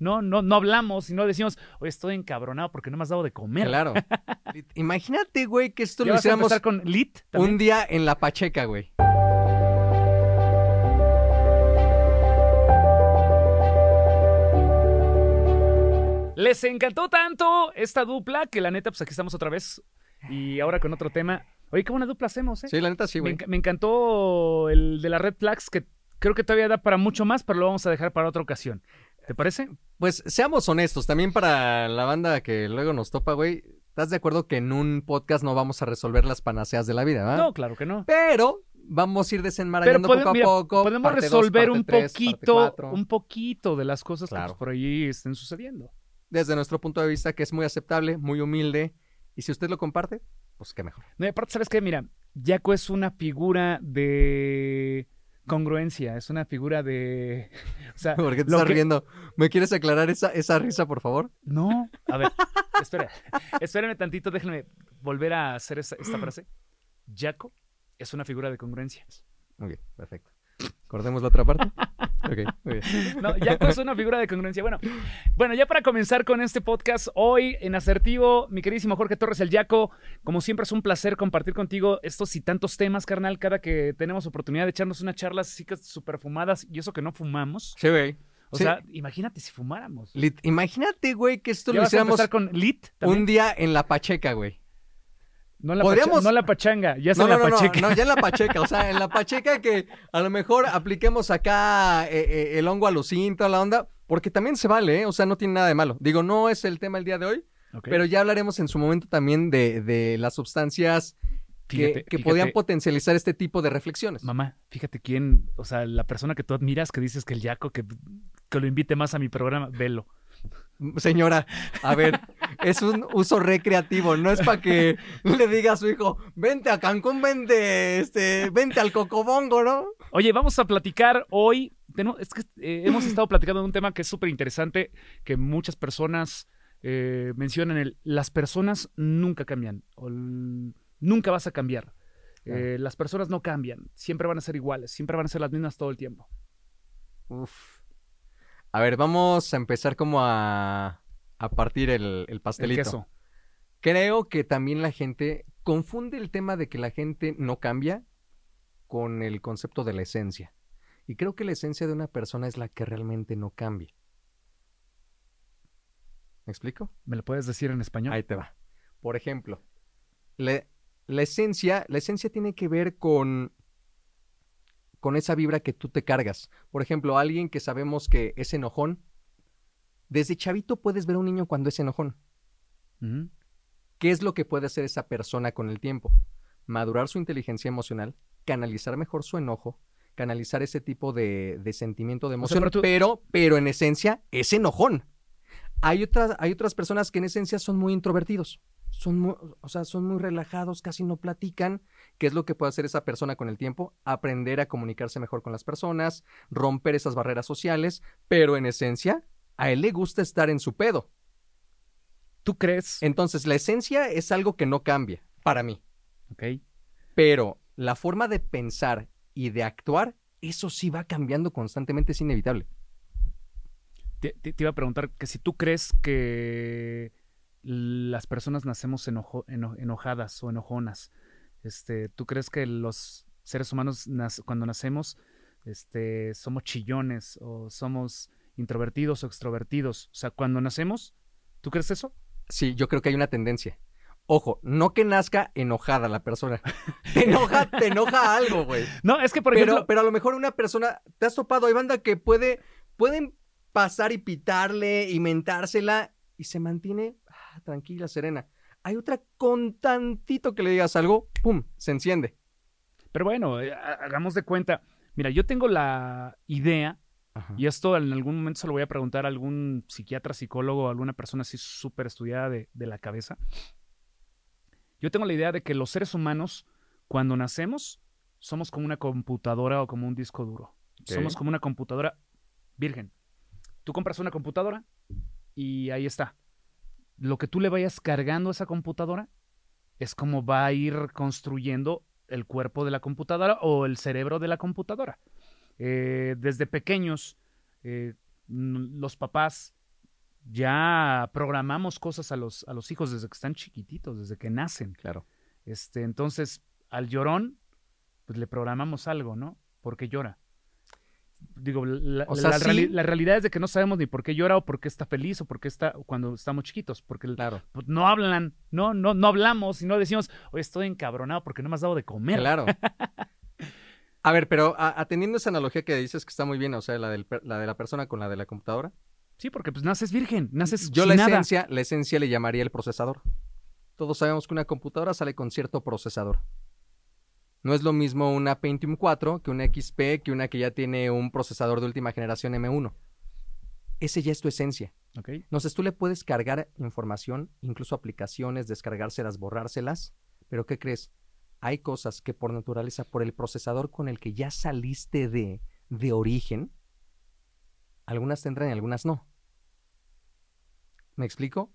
No, no, no hablamos y no decimos, oye, estoy encabronado porque no me has dado de comer. Claro. Imagínate, güey, que esto ¿Ya lo a hiciéramos empezar con lit un día en la Pacheca, güey. Les encantó tanto esta dupla que la neta, pues aquí estamos otra vez. Y ahora con otro tema. Oye, qué buena dupla hacemos, ¿eh? Sí, la neta sí, me, güey. enc- me encantó el de la Red Flags, que creo que todavía da para mucho más, pero lo vamos a dejar para otra ocasión. ¿Te parece? Pues seamos honestos, también para la banda que luego nos topa, güey. ¿Estás de acuerdo que en un podcast no vamos a resolver las panaceas de la vida, ¿verdad? No, claro que no. Pero vamos a ir desenmarañando poco a mira, poco. podemos dos, resolver un tres, poquito, un poquito de las cosas que Claro. pues, por allí estén sucediendo. Desde nuestro punto de vista, que es muy aceptable, muy humilde. Y si usted lo comparte, pues qué mejor. No, y aparte, ¿sabes qué? Mira, Jaco es una figura de congruencia, es una figura de... O sea, ¿Por qué te estás que- riendo? ¿Me quieres aclarar esa, esa risa, por favor? No, a ver, espera, espérame tantito, déjenme volver a hacer esa- esta frase. Jaco es una figura de congruencia. Ok, perfecto. Acordemos la otra parte. Ok, muy bien. No, Jaco es una figura de congruencia. Bueno, bueno, ya para comenzar con este podcast, hoy en Asertivo, mi queridísimo Jorge Torres, el Jaco, como siempre es un placer compartir contigo estos y tantos temas, carnal, cada que tenemos oportunidad de echarnos unas charlas así que súper fumadas, y eso que no fumamos. Sí, güey. O Sí. sea, imagínate si fumáramos. Lit- Imagínate, güey, que esto ¿Ya lo hiciéramos con lit un día en la Pacheca, güey. No la, podríamos- no la pachanga, ya es No, en no, la no, pacheca. no, ya en la Pacheca. O sea, en la Pacheca que a lo mejor apliquemos acá eh, eh, el hongo alucin, toda la onda, porque también se vale, ¿eh? O sea, no tiene nada de malo. Digo, no es el tema el día de hoy, pero ya hablaremos en su momento también de, de las sustancias que, Fíjate, que fíjate, podían potencializar este tipo de reflexiones. Mamá, fíjate quién, o sea, la persona que tú admiras, que dices que el Jaco, que, que lo invite más a mi programa, velo. Señora, a ver, es un uso recreativo, no es para que le diga a su hijo, vente a Cancún, vente, este, vente al Cocobongo, ¿no? Oye, vamos a platicar hoy. es que eh, hemos estado platicando de un tema que es súper interesante, que muchas personas eh, mencionan el las personas nunca cambian. O el- nunca vas a cambiar. Eh, las personas no cambian, siempre van a ser iguales, siempre van a ser las mismas todo el tiempo. Uf. A ver, vamos a empezar como a, a partir el, el El pastelito. queso. Creo que también la gente confunde el tema de que la gente no cambia con el concepto de la esencia. Y creo que la esencia de una persona es la que realmente no cambia. ¿Me explico? ¿Me lo puedes decir en español? Ahí te va. Por ejemplo, la, la esencia, la esencia tiene que ver con, con esa vibra que tú te cargas. Por ejemplo, alguien que sabemos que es enojón, desde chavito puedes ver a un niño cuando es enojón. ¿Qué es lo que puede hacer esa persona con el tiempo? Madurar su inteligencia emocional, canalizar mejor su enojo, canalizar ese tipo de, de sentimiento de O sea, emoción, pero tú- pero, pero en esencia es enojón. Hay otras, hay otras personas que en esencia son muy introvertidos, son muy, o sea, son muy relajados, casi no platican. ¿Qué es lo que puede hacer esa persona con el tiempo? Aprender a comunicarse mejor con las personas, romper esas barreras sociales, pero en esencia a él le gusta estar en su pedo. ¿Tú crees? Entonces, la esencia es algo que no cambia, para mí. Ok. Pero la forma de pensar y de actuar, eso sí va cambiando constantemente, es inevitable. Te, te- te iba a preguntar que si tú crees que las personas nacemos enojo- eno- enojadas o enojonas, este, ¿tú crees que los seres humanos nas- cuando nacemos este, somos chillones o somos introvertidos o extrovertidos? O sea, cuando nacemos, ¿tú crees eso? Sí, yo creo que hay una tendencia. Ojo, no que nazca enojada la persona. Te enoja, te enoja algo, güey. No, es que por Pero, ejemplo, pero a lo mejor una persona, te has topado, hay banda que puede, pueden pasar y pitarle y mentársela y se mantiene tranquila, serena. Hay otra con tantito que le digas algo, pum, se enciende. pero bueno, eh, ha- hagamos de cuenta. Mira, yo tengo la idea Y esto en algún momento se lo voy a preguntar a algún psiquiatra, psicólogo, alguna persona así súper estudiada de, de la cabeza. Yo tengo la idea de que los seres humanos, cuando nacemos, somos como una computadora o como un disco duro. Somos como una computadora virgen. Tú compras una computadora y ahí está. Lo que tú le vayas cargando a esa computadora es como va a ir construyendo el cuerpo de la computadora o el cerebro de la computadora. Eh, desde pequeños, eh, los papás ya programamos cosas a los, a los hijos desde que están chiquititos, desde que nacen. Claro. Este, entonces, al llorón, pues le programamos algo, ¿no? Porque llora. Digo, la, realidad es de que no sabemos ni por qué llora o por qué está feliz o por qué está cuando estamos chiquitos, porque claro. Pues, no hablan, no, no, no hablamos y no decimos, oye, estoy encabronado porque no me has dado de comer. Claro. A ver, pero atendiendo esa analogía que dices que está muy bien, o sea, la, del, la de la persona con la de la computadora. Sí, porque pues naces virgen, naces Yo la esencia, la esencia le llamaría el procesador. Todos sabemos que una computadora sale con cierto procesador. No es lo mismo una Pentium 4 que una XP, que una que ya tiene un procesador de última generación M1. Ese ya es tu esencia. Okay. Entonces tú le puedes cargar información, incluso aplicaciones, descargárselas, borrárselas, pero ¿qué crees? Hay cosas que por naturaleza, por el procesador con el que ya saliste de, de origen, algunas tendrán y algunas no. ¿Me explico?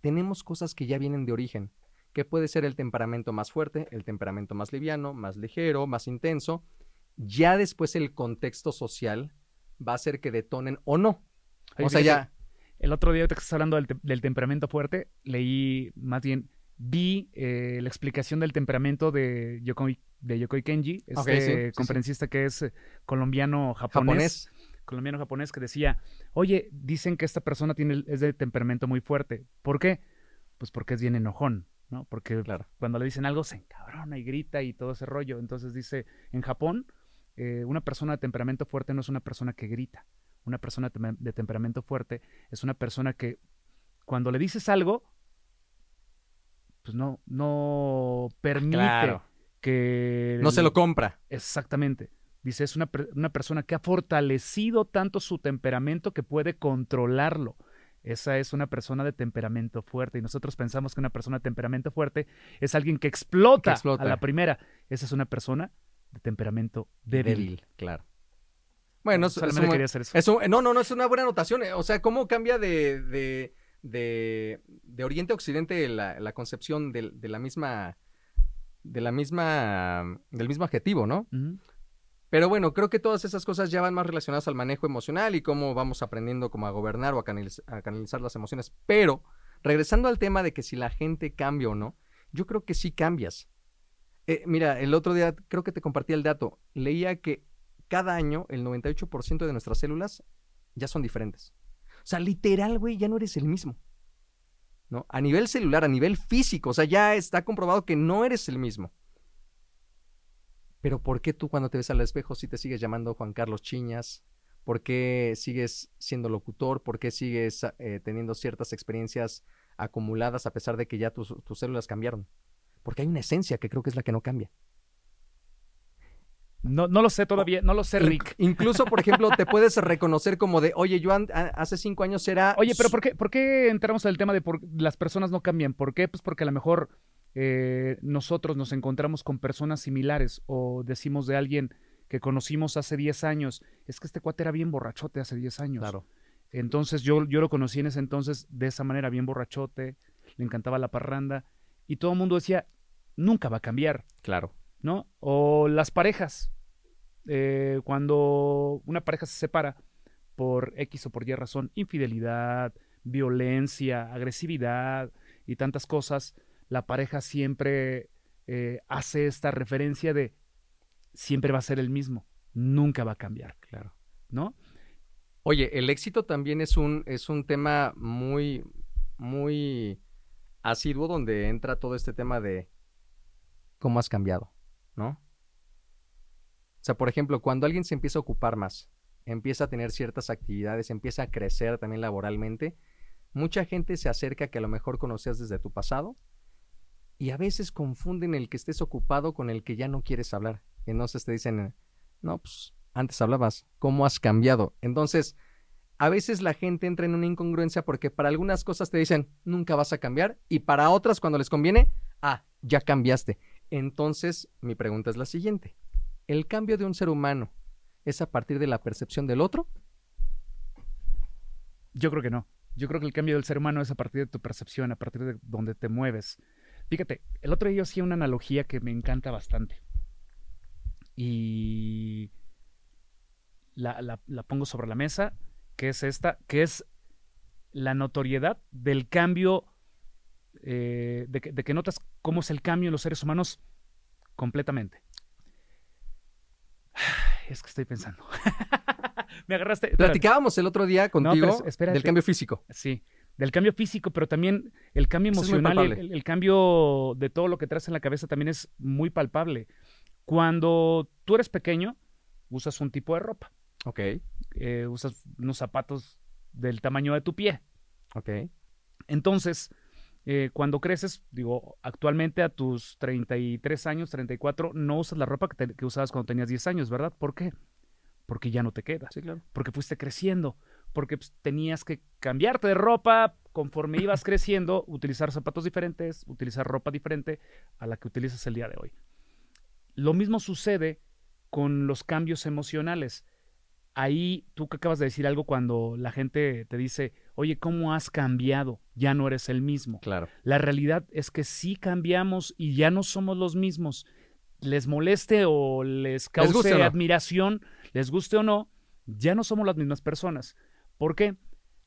tenemos cosas que ya vienen de origen, que puede ser el temperamento más fuerte, el temperamento más liviano, más ligero, más intenso. Ya después el contexto social va a hacer que detonen o no. o sea, ya... El otro día que estás hablando del, temperamento fuerte, leí, más bien, vi eh, la explicación del temperamento de Yokoi, de Yokoi Kenji, este conferencista que es eh, colombiano-japonés colombiano japonés que decía, oye, dicen que esta persona tiene, es de temperamento muy fuerte. ¿Por qué? Pues porque es bien enojón, ¿no? Porque claro. cuando le dicen algo se encabrona y grita y todo ese rollo. Entonces dice, en Japón, eh, una persona de temperamento fuerte no es una persona que grita. Una persona de temperamento fuerte es una persona que cuando le dices algo, pues no, no permite que... No se lo compra. Exactamente. Dice, es una, persona que ha fortalecido tanto su temperamento que puede controlarlo. Esa es una persona de temperamento fuerte. Y nosotros pensamos que una persona de temperamento fuerte es alguien que explota, a la primera. Esa es una persona de temperamento débil. claro. Bueno, solamente quería hacer eso. no, no, no, es una buena anotación. Eh, o sea, cómo cambia de, de, de, Oriente a Occidente la, concepción de, la misma, de la misma, del mismo adjetivo, ¿no? Pero bueno, creo que todas esas cosas ya van más relacionadas al manejo emocional y cómo vamos aprendiendo cómo a gobernar o a, canalizar las emociones. Pero, regresando al tema de que si la gente cambia o no, yo creo que sí cambias. Eh, mira, el otro día creo que te compartí el dato. Leía que cada año el 98% de nuestras células ya son diferentes. O sea, literal, güey, ya no eres el mismo. ¿No? A nivel celular, a nivel físico, o sea, ya está comprobado que no eres el mismo. Pero ¿por qué tú cuando te ves al espejo sí te sigues llamando Juan Carlos Chiñas? ¿Por qué sigues siendo locutor? ¿Por qué sigues eh, teniendo ciertas experiencias acumuladas a pesar de que ya tus, células cambiaron? Porque hay una esencia que creo que es la que no cambia. No, no lo sé todavía, no lo sé, Rick. incluso, por ejemplo, te puedes reconocer como de, oye, yo hace cinco años era... Oye, pero ¿por qué, ¿por qué entramos al tema de por las personas no cambian? ¿Por qué? Pues porque a lo mejor eh, nosotros nos encontramos con personas similares o decimos de alguien que conocimos hace 10 años, es que este cuate era bien borrachote hace 10 años. Claro. Entonces yo, yo lo conocí en ese entonces de esa manera, bien borrachote, le encantaba la parranda y todo el mundo decía, nunca va a cambiar. Claro. ¿No? O las parejas, eh, cuando una pareja se separa por X o por Y razón, infidelidad, violencia, agresividad y tantas cosas, la pareja siempre eh, hace esta referencia de siempre va a ser el mismo, nunca va a cambiar, claro, ¿no? Oye, el éxito también es un, es un tema muy, muy asiduo donde entra todo este tema de cómo has cambiado, ¿no? O sea, por ejemplo, cuando alguien se empieza a ocupar más, empieza a tener ciertas actividades, empieza a crecer también laboralmente, mucha gente se acerca que a lo mejor conocías desde tu pasado y a veces confunden el que estés ocupado con el que ya no quieres hablar. Entonces te dicen, no, pues antes hablabas, ¿cómo has cambiado? Entonces, a veces la gente entra en una incongruencia porque para algunas cosas te dicen, nunca vas a cambiar, y para otras cuando les conviene, ah, ya cambiaste. Entonces, mi pregunta es la siguiente. ¿El cambio de un ser humano es a partir de la percepción del otro? Yo creo que no. Yo creo que el cambio del ser humano es a partir de tu percepción, a partir de donde te mueves. Fíjate, el otro día yo hacía una analogía que me encanta bastante. Y la, pongo sobre la mesa, que es esta, que es la notoriedad del cambio, eh, de, que, notas cómo es el cambio en los seres humanos completamente. Es que estoy pensando. Me agarraste. Platicábamos el otro día contigo del cambio físico. Sí, del cambio físico, pero también el cambio emocional, el, cambio de todo lo que traes en la cabeza también es muy palpable. Cuando tú eres pequeño, usas un tipo de ropa. Ok. Eh, usas unos zapatos del tamaño de tu pie. Ok. Entonces, eh, cuando creces, digo, actualmente a tus 33 años, 34, no usas la ropa que, que, usabas cuando tenías 10 años, ¿verdad? ¿Por qué? Porque ya no te queda. Sí, claro. Porque fuiste creciendo. Porque pues, tenías que cambiarte de ropa conforme ibas creciendo, utilizar zapatos diferentes, utilizar ropa diferente a la que utilizas el día de hoy. Lo mismo sucede con los cambios emocionales ahí tú que acabas de decir algo cuando la gente te dice, oye, ¿cómo has cambiado? Ya no eres el mismo. Claro. La realidad es que sí cambiamos y ya no somos los mismos. Les moleste o les cause admiración, les guste o no, ya no somos las mismas personas. ¿Por qué?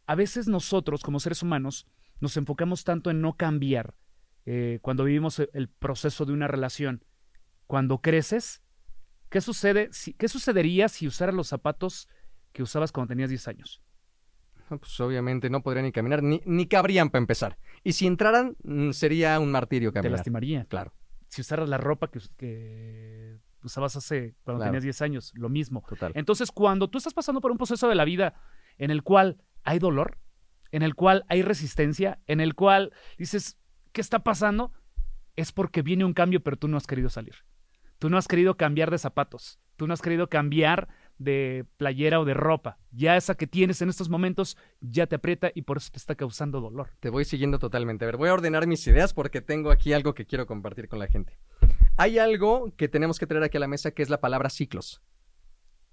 A veces nosotros, como seres humanos, nos enfocamos tanto en no cambiar eh, cuando vivimos el proceso de una relación. Cuando creces, ¿Qué sucede? Si, ¿Qué sucedería si usaras los zapatos que usabas cuando tenías 10 años? pues obviamente no podrían ni caminar, ni, ni cabrían para empezar. Y si entraran, mm, sería un martirio caminar. Te lastimaría. Claro. Si usaras la ropa que, usabas hace cuando tenías 10 años, lo mismo. Total. Entonces, cuando tú estás pasando por un proceso de la vida en el cual hay dolor, en el cual hay resistencia, en el cual dices, ¿qué está pasando? Es porque viene un cambio, pero tú no has querido salir. Tú no has querido cambiar de zapatos. Tú no has querido cambiar de playera o de ropa. Ya esa que tienes en estos momentos ya te aprieta y por eso te está causando dolor. Te voy siguiendo totalmente. A ver, voy a ordenar mis ideas porque tengo aquí algo que quiero compartir con la gente. Hay algo que tenemos que traer aquí a la mesa que es la palabra ciclos.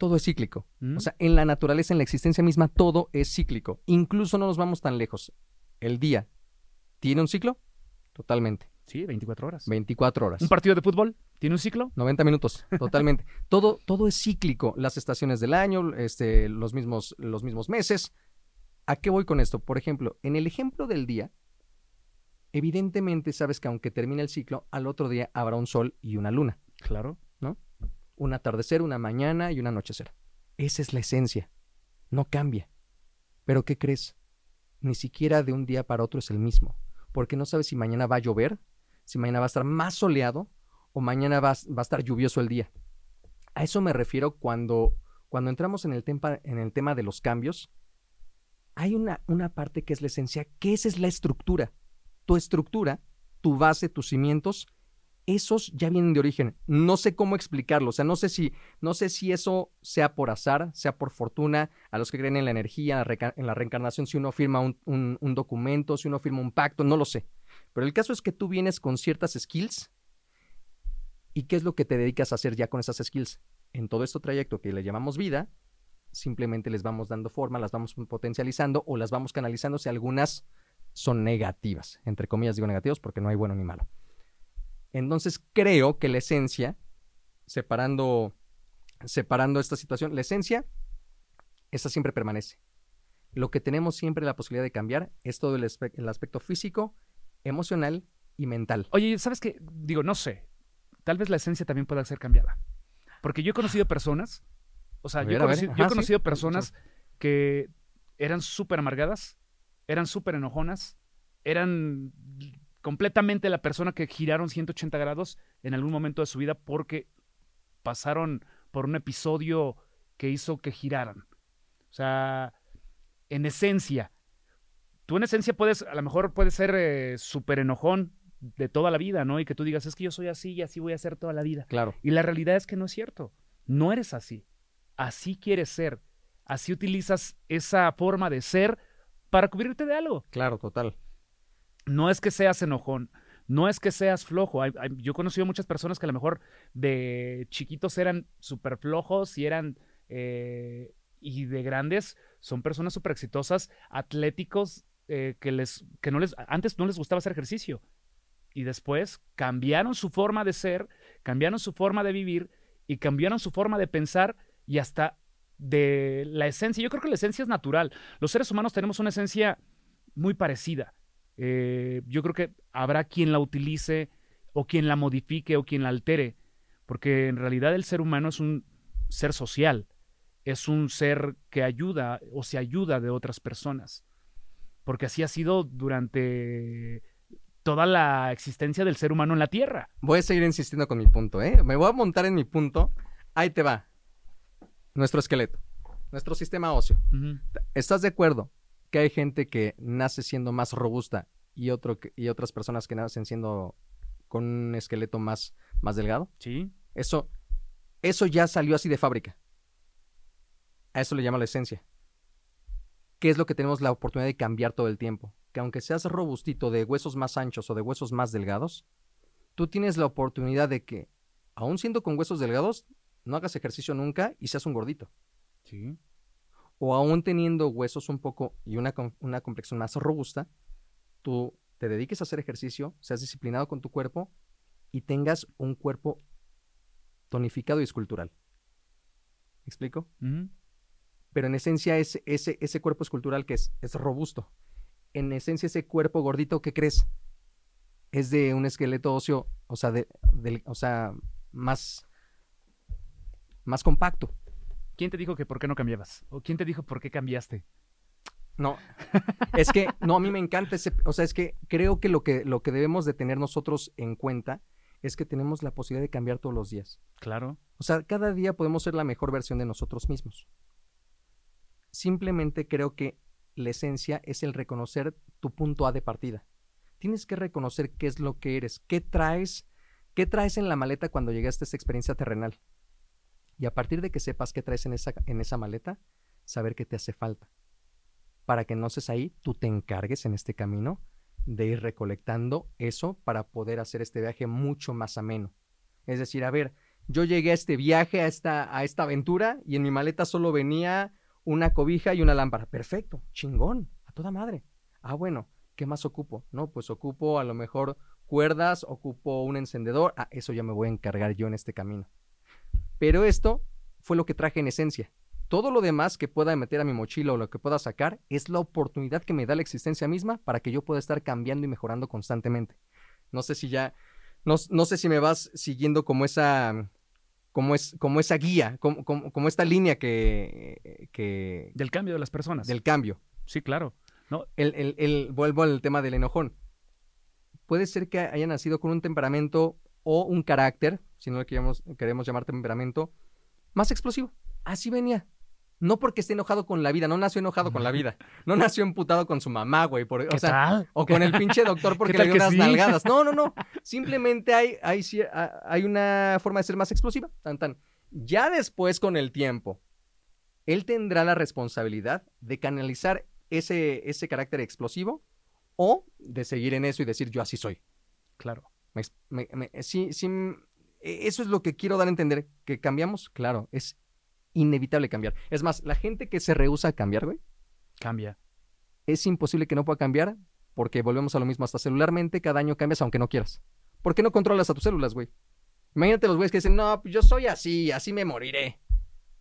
Todo es cíclico. Mm. O sea, en la naturaleza, en la existencia misma, todo es cíclico. Incluso no nos vamos tan lejos. El día tiene un ciclo totalmente. Sí, 24 horas. 24 horas. ¿Un partido de fútbol tiene un ciclo? 90 minutos, totalmente. todo, todo es cíclico. Las estaciones del año, este, los, mismos, los mismos meses. ¿A qué voy con esto? Por ejemplo, en el ejemplo del día, evidentemente sabes que aunque termine el ciclo, al otro día habrá un sol y una luna. Claro. ¿No? Un atardecer, una mañana y un anochecer. Esa es la esencia. No cambia. Pero ¿qué crees? Ni siquiera de un día para otro es el mismo. Porque no sabes si mañana va a llover si mañana va a estar más soleado o mañana va, a estar lluvioso el día. A eso me refiero cuando, cuando entramos en el, tema, en el tema de los cambios. Hay una, una parte que es la esencia, que esa es la estructura. Tu estructura, tu base, tus cimientos, esos ya vienen de origen. No sé cómo explicarlo. O sea, no sé si, no sé si eso sea por azar, sea por fortuna, a los que creen en la energía, en la reencarnación, si uno firma un documento, si uno firma un pacto, no lo sé. Pero el caso es que tú vienes con ciertas skills y qué es lo que te dedicas a hacer ya con esas skills. En todo este trayecto que le llamamos vida, simplemente les vamos dando forma, las vamos potencializando o las vamos canalizando si algunas son negativas. Entre comillas digo negativos porque no hay bueno ni malo. Entonces creo que la esencia, separando, separando esta situación, la esencia, esa siempre permanece. Lo que tenemos siempre la posibilidad de cambiar es todo el, el aspecto físico emocional y mental. Oye, ¿sabes qué? Digo, no sé. Tal vez la esencia también pueda ser cambiada. Porque yo he conocido personas, o sea, yo, he conocido, personas que eran súper amargadas, eran súper enojonas, eran completamente la persona que giraron 180 grados en algún momento de su vida porque pasaron por un episodio que hizo que giraran. O sea, en esencia, tú en esencia puedes, a lo mejor puedes ser eh, súper enojón de toda la vida, ¿no? Y que tú digas, es que yo soy así y así voy a ser toda la vida. Claro. Y la realidad es que no es cierto. No eres así. Así quieres ser. Así utilizas esa forma de ser para cubrirte de algo. Claro, total. No es que seas enojón, no es que seas flojo. yo he conocido muchas personas que a lo mejor de chiquitos eran súper flojos y eran eh, y de grandes son personas súper exitosas, atléticos, eh, que, les, que no les, antes no les gustaba hacer ejercicio y después cambiaron su forma de ser, cambiaron su forma de vivir y cambiaron su forma de pensar y hasta de la esencia. Yo creo que la esencia es natural. Los seres humanos tenemos una esencia muy parecida. Eh, yo creo que habrá quien la utilice o quien la modifique o quien la altere, porque en realidad el ser humano es un ser social, es un ser que ayuda o se ayuda de otras personas, porque así ha sido durante toda la existencia del ser humano en la Tierra. Voy a seguir insistiendo con mi punto, ¿eh? Me voy a montar en mi punto. Ahí te va. Nuestro esqueleto, nuestro sistema óseo. ¿Estás de acuerdo que hay gente que nace siendo más robusta y, otro y otras personas que nacen siendo con un esqueleto más, más delgado? Sí. Eso, eso ya salió así de fábrica. A eso le llama la esencia. ¿Qué es lo que tenemos la oportunidad de cambiar todo el tiempo? Que aunque seas robustito de huesos más anchos o de huesos más delgados, tú tienes la oportunidad de que, aún siendo con huesos delgados, no hagas ejercicio nunca y seas un gordito. Sí. O aún teniendo huesos un poco y una, una complexión más robusta, tú te dediques a hacer ejercicio, seas disciplinado con tu cuerpo y tengas un cuerpo tonificado y escultural. ¿Me explico? Pero en esencia ese, ese, ese cuerpo escultural que es, es robusto. En esencia ese cuerpo gordito, ¿qué crees? Es de un esqueleto óseo, o sea, de, o sea más, más compacto. ¿Quién te dijo que por qué no cambiabas? ¿O quién te dijo por qué cambiaste? No, es que, no, a mí me encanta ese, o sea, es que creo que lo que, lo que debemos de tener nosotros en cuenta es que tenemos la posibilidad de cambiar todos los días. Claro. O sea, cada día podemos ser la mejor versión de nosotros mismos. Simplemente creo que la esencia es el reconocer tu punto A de partida. Tienes que reconocer qué es lo que eres, qué traes, qué traes en la maleta cuando llegaste a esta experiencia terrenal. Y a partir de que sepas qué traes en esa, en esa maleta, saber qué te hace falta. Para que seas ahí, tú te encargues en este camino de ir recolectando eso para poder hacer este viaje mucho más ameno. Es decir, a ver, yo llegué a este viaje, a esta, a esta aventura, y en mi maleta solo venía una cobija y una lámpara. Perfecto, chingón, a toda madre. Ah, bueno, ¿qué más ocupo? No, pues ocupo a lo mejor cuerdas, ocupo un encendedor. Ah, eso ya me voy a encargar yo en este camino. Pero esto fue lo que traje en esencia. Todo lo demás que pueda meter a mi mochila o lo que pueda sacar es la oportunidad que me da la existencia misma para que yo pueda estar cambiando y mejorando constantemente. No sé si ya, no, no sé si me vas siguiendo como esa, como, es, como esa guía, como, como, esta línea que, que... Del cambio de las personas. Del cambio. Sí, claro. No. El, el, el, vuelvo al tema del enojón. Puede ser que haya nacido con un temperamento o un carácter, si no lo queremos, queremos llamar temperamento, más explosivo. Así venía. No porque esté enojado con la vida, no nació enojado con la vida. No nació emputado con su mamá, güey. o, sea, o con el pinche doctor porque le dio unas nalgadas. No, no, no. Simplemente hay, hay, hay una forma de ser más explosiva. Tan, tan. Ya después, con el tiempo, él tendrá la responsabilidad de canalizar ese, ese carácter explosivo o de seguir en eso y decir yo así soy. Claro. sí, sí, eso es lo que quiero dar a entender. Que cambiamos, claro, es inevitable cambiar. Es más, la gente que se rehúsa a cambiar, güey. Cambia. Es imposible que no pueda cambiar porque volvemos a lo mismo. Hasta celularmente cada año cambias aunque no quieras. ¿Por qué no controlas a tus células, güey? Imagínate los güeyes que dicen, no, pues yo soy así, así me moriré.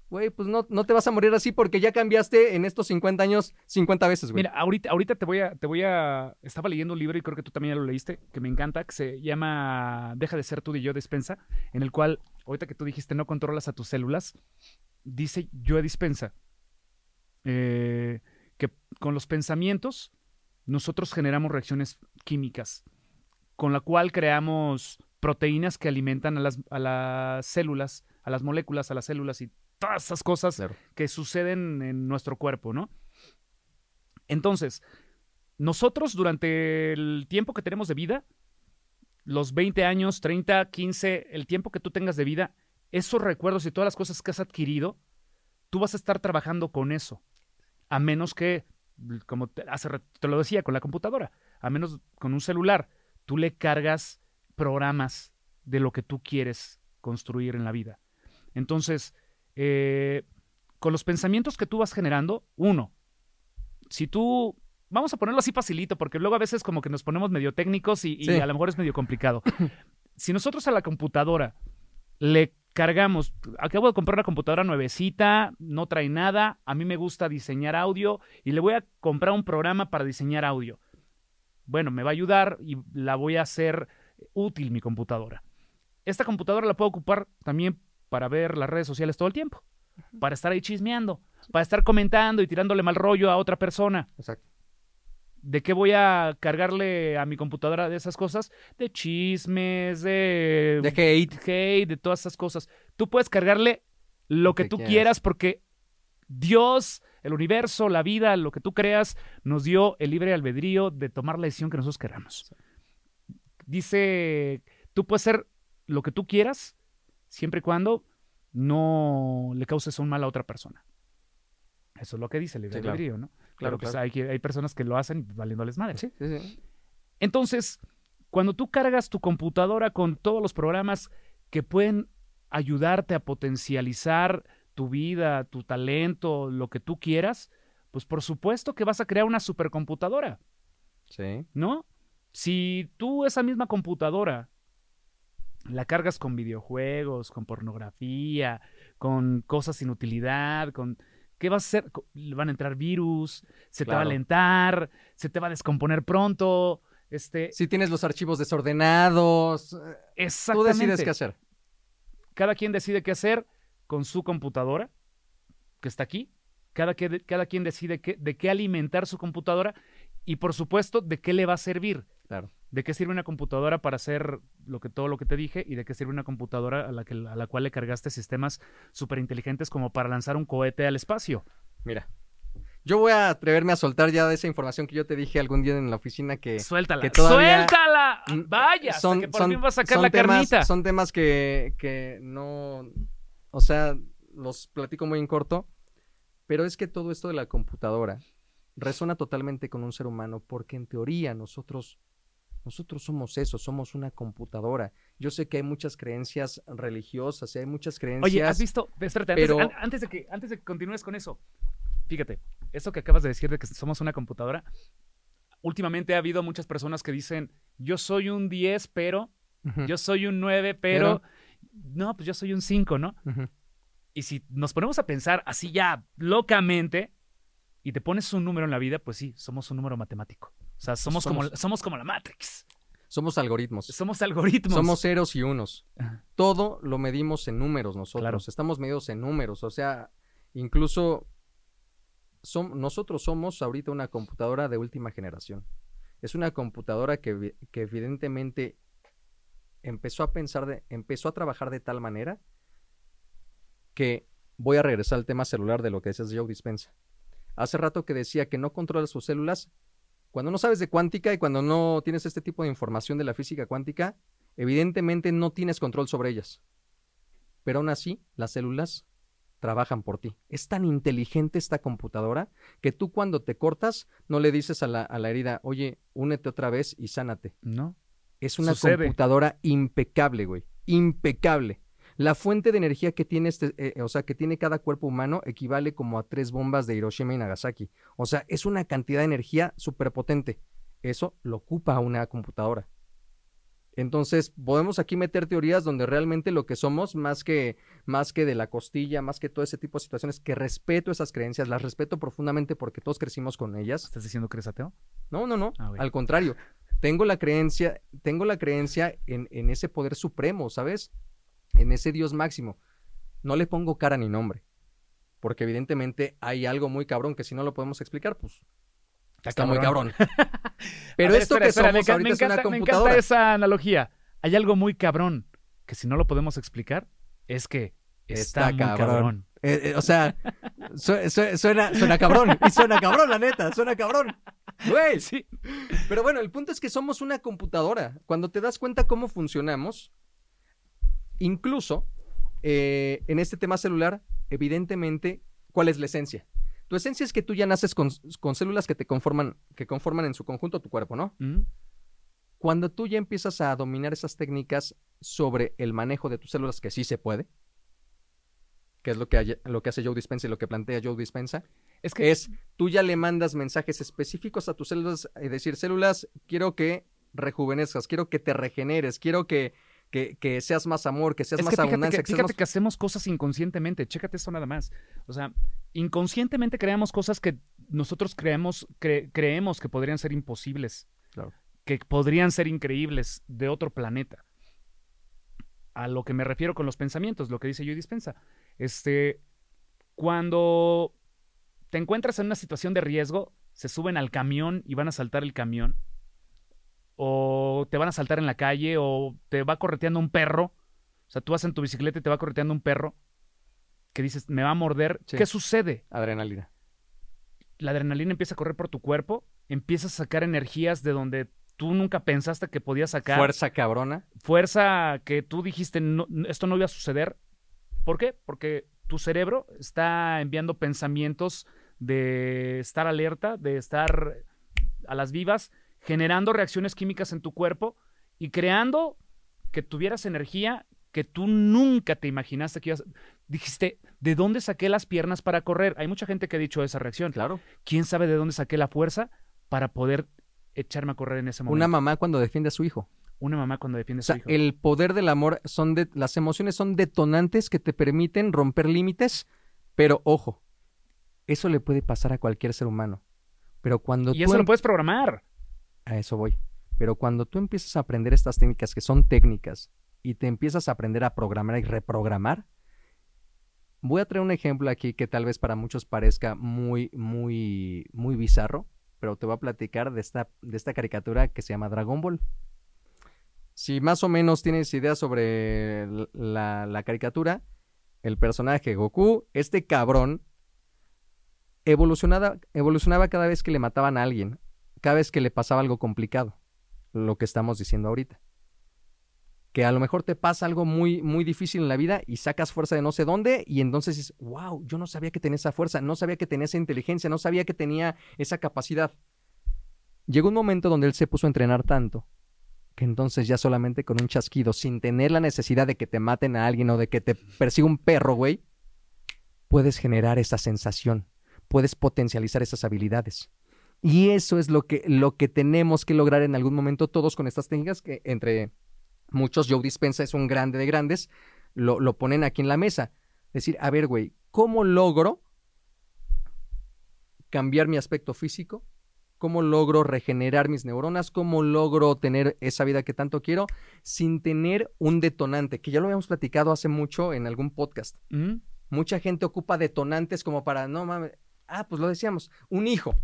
Güey, pues no, no te vas a morir así porque ya cambiaste en estos 50 años 50 veces, güey. Mira, ahorita, ahorita te voy a, te voy a. Estaba leyendo un libro y creo que tú también ya lo leíste, que me encanta, que se llama Deja de ser tú y yo despensa, en el cual, ahorita que tú dijiste no controlas a tus células, dice Joe Dispensa eh, que con los pensamientos nosotros generamos reacciones químicas, con la cual creamos proteínas que alimentan a las, a las células, a las moléculas, a las células y todas esas cosas que suceden en nuestro cuerpo, ¿no? Entonces, nosotros durante el tiempo que tenemos de vida, los 20 años, 30, 15, el tiempo que tú tengas de vida, esos recuerdos y todas las cosas que has adquirido, tú vas a estar trabajando con eso. A menos que, como te, hace, te lo decía, con la computadora, a menos con un celular, tú le cargas programas de lo que tú quieres construir en la vida. Entonces, eh, con los pensamientos que tú vas generando, uno, si tú, vamos a ponerlo así facilito, porque luego a veces como que nos ponemos medio técnicos y, y a lo mejor es medio complicado. si nosotros a la computadora le cargamos. Acabo de comprar una computadora nuevecita, no trae nada. A mí me gusta diseñar audio y le voy a comprar un programa para diseñar audio. Bueno, me va a ayudar y la voy a hacer útil mi computadora. Esta computadora la puedo ocupar también para ver las redes sociales todo el tiempo, para estar ahí chismeando, para estar comentando y tirándole mal rollo a otra persona. Exacto. ¿De qué voy a cargarle a mi computadora de esas cosas? De chismes, de... De hate. Hate, de todas esas cosas. Tú puedes cargarle lo que, tú quieras. porque Dios, el universo, la vida, lo que tú creas, nos dio el libre albedrío de tomar la decisión que nosotros queramos. Dice, tú puedes ser lo que tú quieras siempre y cuando no le causes un mal a otra persona. Eso es lo que dice el libre albedrío, ¿no? Claro, que pues, Hay, hay, personas que lo hacen valiéndoles madre. Sí, sí, sí. Entonces, cuando tú cargas tu computadora con todos los programas que pueden ayudarte a potencializar tu vida, tu talento, lo que tú quieras, pues por supuesto que vas a crear una supercomputadora. Sí. ¿No? Si tú esa misma computadora la cargas con videojuegos, con pornografía, con cosas sin utilidad, con ¿Qué vas a hacer? Van a entrar virus, se te va a alentar, se te va a descomponer pronto. Este... Si tienes los archivos desordenados, Exactamente. tú decides qué hacer. Cada quien decide qué hacer con su computadora, que está aquí. Cada, que, cada quien decide qué, de qué alimentar su computadora y, por supuesto, de qué le va a servir. Claro. ¿De qué sirve una computadora para hacer lo que, todo lo que te dije? ¿Y de qué sirve una computadora a la, que, a la cual le cargaste sistemas súper inteligentes como para lanzar un cohete al espacio? Mira, yo voy a atreverme a soltar ya esa información que yo te dije algún día en la oficina que... Suéltala, ¡suéltala! Vaya, son, que por fin va a sacar la temas, carnita. Son temas que, que no... O sea, los platico muy en corto, pero es que todo esto de la computadora resuena totalmente con un ser humano porque en teoría nosotros nosotros somos eso, somos una computadora. Yo sé que hay muchas creencias religiosas, hay muchas creencias. Oye, ¿has visto? Espérate, pero... antes, de que, antes de que continúes con eso, fíjate, eso que acabas de decir de que somos una computadora, últimamente ha habido muchas personas que dicen, yo soy un 10, pero, yo soy un 9, pero, no, pues yo soy un 5, ¿no? Y si nos ponemos a pensar así ya locamente y te pones un número en la vida, pues sí, somos un número matemático. O sea, somos, como, somos como la Matrix. Somos algoritmos. Somos algoritmos. Somos ceros y unos. Todo lo medimos en números nosotros. Estamos medidos en números. O sea, incluso nosotros somos ahorita una computadora de última generación. Es una computadora que, que evidentemente empezó a pensar, de, empezó a trabajar de tal manera que voy a regresar al tema celular de lo que decías Joe Dispensa. Hace rato que decía que no controla sus células, cuando no sabes de cuántica y cuando no tienes este tipo de información de la física cuántica, evidentemente no tienes control sobre ellas. Pero aún así, las células trabajan por ti. Es tan inteligente esta computadora que tú cuando te cortas no le dices a la, herida, oye, únete otra vez y sánate. No. Es una computadora impecable, güey. Impecable. La fuente de energía que tiene este, eh, o sea, que tiene cada cuerpo humano equivale como a tres bombas de Hiroshima y Nagasaki. O sea, es una cantidad de energía súper potente. Eso lo ocupa una computadora. Entonces, podemos aquí meter teorías donde realmente lo que somos, más que, más que de la costilla, más que todo ese tipo de situaciones, que respeto esas creencias, las respeto profundamente porque todos crecimos con ellas. ¿Estás diciendo que eres ateo? No, no, no. Ah, Al contrario. Tengo la creencia, tengo la creencia en, en ese poder supremo, ¿sabes? En ese Dios máximo. No le pongo cara ni nombre, porque evidentemente hay algo muy cabrón que si no lo podemos explicar, pues está, muy cabrón. Pero esto que somos me, ahorita es una computadora. Me encanta esa analogía. Hay algo muy cabrón que si no lo podemos explicar es que está, muy cabrón. Eh, eh, o sea, suena, suena cabrón. Y suena cabrón, la neta. Suena cabrón. Güey. Sí. Pero bueno, el punto es que somos una computadora. Cuando te das cuenta cómo funcionamos, Incluso eh, en este tema celular, evidentemente, ¿cuál es la esencia? Tu esencia es que tú ya naces con, células que te conforman, que conforman en su conjunto tu cuerpo, ¿no? Cuando tú ya empiezas a dominar esas técnicas sobre el manejo de tus células, que sí se puede, que es lo que, lo que hace Joe Dispensa y lo que plantea Joe Dispensa, es que es, tú ya le mandas mensajes específicos a tus células, es decir, células, quiero que rejuvenezcas, quiero que te regeneres, quiero que que, que seas más amor, que seas más abundancia. Que, fíjate que hacemos cosas inconscientemente, chécate eso nada más. O sea, inconscientemente creamos cosas que nosotros creemos, creemos que podrían ser imposibles. Claro. Que podrían ser increíbles de otro planeta. A lo que me refiero con los pensamientos, lo que dice yo Dispensa. Este, cuando te encuentras en una situación de riesgo, se suben al camión y van a saltar el camión o te van a saltar en la calle, o te va correteando un perro. O sea, tú vas en tu bicicleta y te va correteando un perro que dices, me va a morder. ¿Qué sucede? Adrenalina. La adrenalina empieza a correr por tu cuerpo, empiezas a sacar energías de donde tú nunca pensaste que podías sacar. Fuerza cabrona. Fuerza que tú dijiste, no, esto no iba a suceder. ¿Por qué? Porque tu cerebro está enviando pensamientos de estar alerta, de estar a las vivas generando reacciones químicas en tu cuerpo y creando que tuvieras energía que tú nunca te imaginaste que ibas. Dijiste, ¿de dónde saqué las piernas para correr? Hay mucha gente que ha dicho esa reacción. Claro. ¿Quién sabe de dónde saqué la fuerza para poder echarme a correr en ese momento? Una mamá cuando defiende a su hijo. Una mamá cuando defiende a su hijo. El poder del amor son de, las emociones son detonantes que te permiten romper límites, pero ojo, eso le puede pasar a cualquier ser humano. Pero cuando y eso lo puedes programar a eso voy. Pero cuando tú empiezas a aprender estas técnicas que son técnicas y te empiezas a aprender a programar y reprogramar, voy a traer un ejemplo aquí que tal vez para muchos parezca muy, muy, muy bizarro, pero te voy a platicar de esta, de esta caricatura que se llama Dragon Ball. Si más o menos tienes idea sobre la, caricatura, el personaje Goku, este cabrón, evolucionaba cada vez que le mataban a alguien cada vez que le pasaba algo complicado, lo que estamos diciendo ahorita. Que a lo mejor te pasa algo muy, muy difícil en la vida y sacas fuerza de no sé dónde y entonces dices, wow, yo no sabía que tenía esa fuerza, no sabía que tenía esa inteligencia, no sabía que tenía esa capacidad. Llegó un momento donde él se puso a entrenar tanto que entonces ya solamente con un chasquido, sin tener la necesidad de que te maten a alguien o de que te persiga un perro, güey, puedes generar esa sensación, puedes potencializar esas habilidades. Y eso es lo que, lo que tenemos que lograr en algún momento todos con estas técnicas que entre muchos, Joe Dispensa es un grande de grandes, lo, lo ponen aquí en la mesa. Decir, a ver, güey, ¿cómo logro cambiar mi aspecto físico? ¿Cómo logro regenerar mis neuronas? ¿Cómo logro tener esa vida que tanto quiero sin tener un detonante? Que ya lo habíamos platicado hace mucho en algún podcast. Mucha gente ocupa detonantes como para, no mames, ah, pues lo decíamos, un hijo.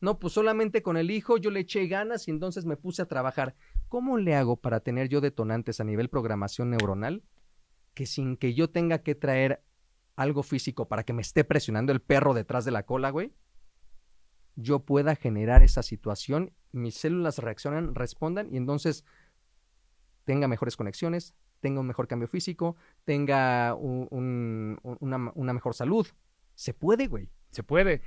No, pues solamente con el hijo yo le eché ganas y entonces me puse a trabajar. ¿Cómo le hago para tener yo detonantes a nivel programación neuronal que sin que yo tenga que traer algo físico para que me esté presionando el perro detrás de la cola, güey? Yo pueda generar esa situación, mis células reaccionan, respondan y entonces tenga mejores conexiones, tenga un mejor cambio físico, tenga una, una mejor salud. Se puede, güey. Se puede.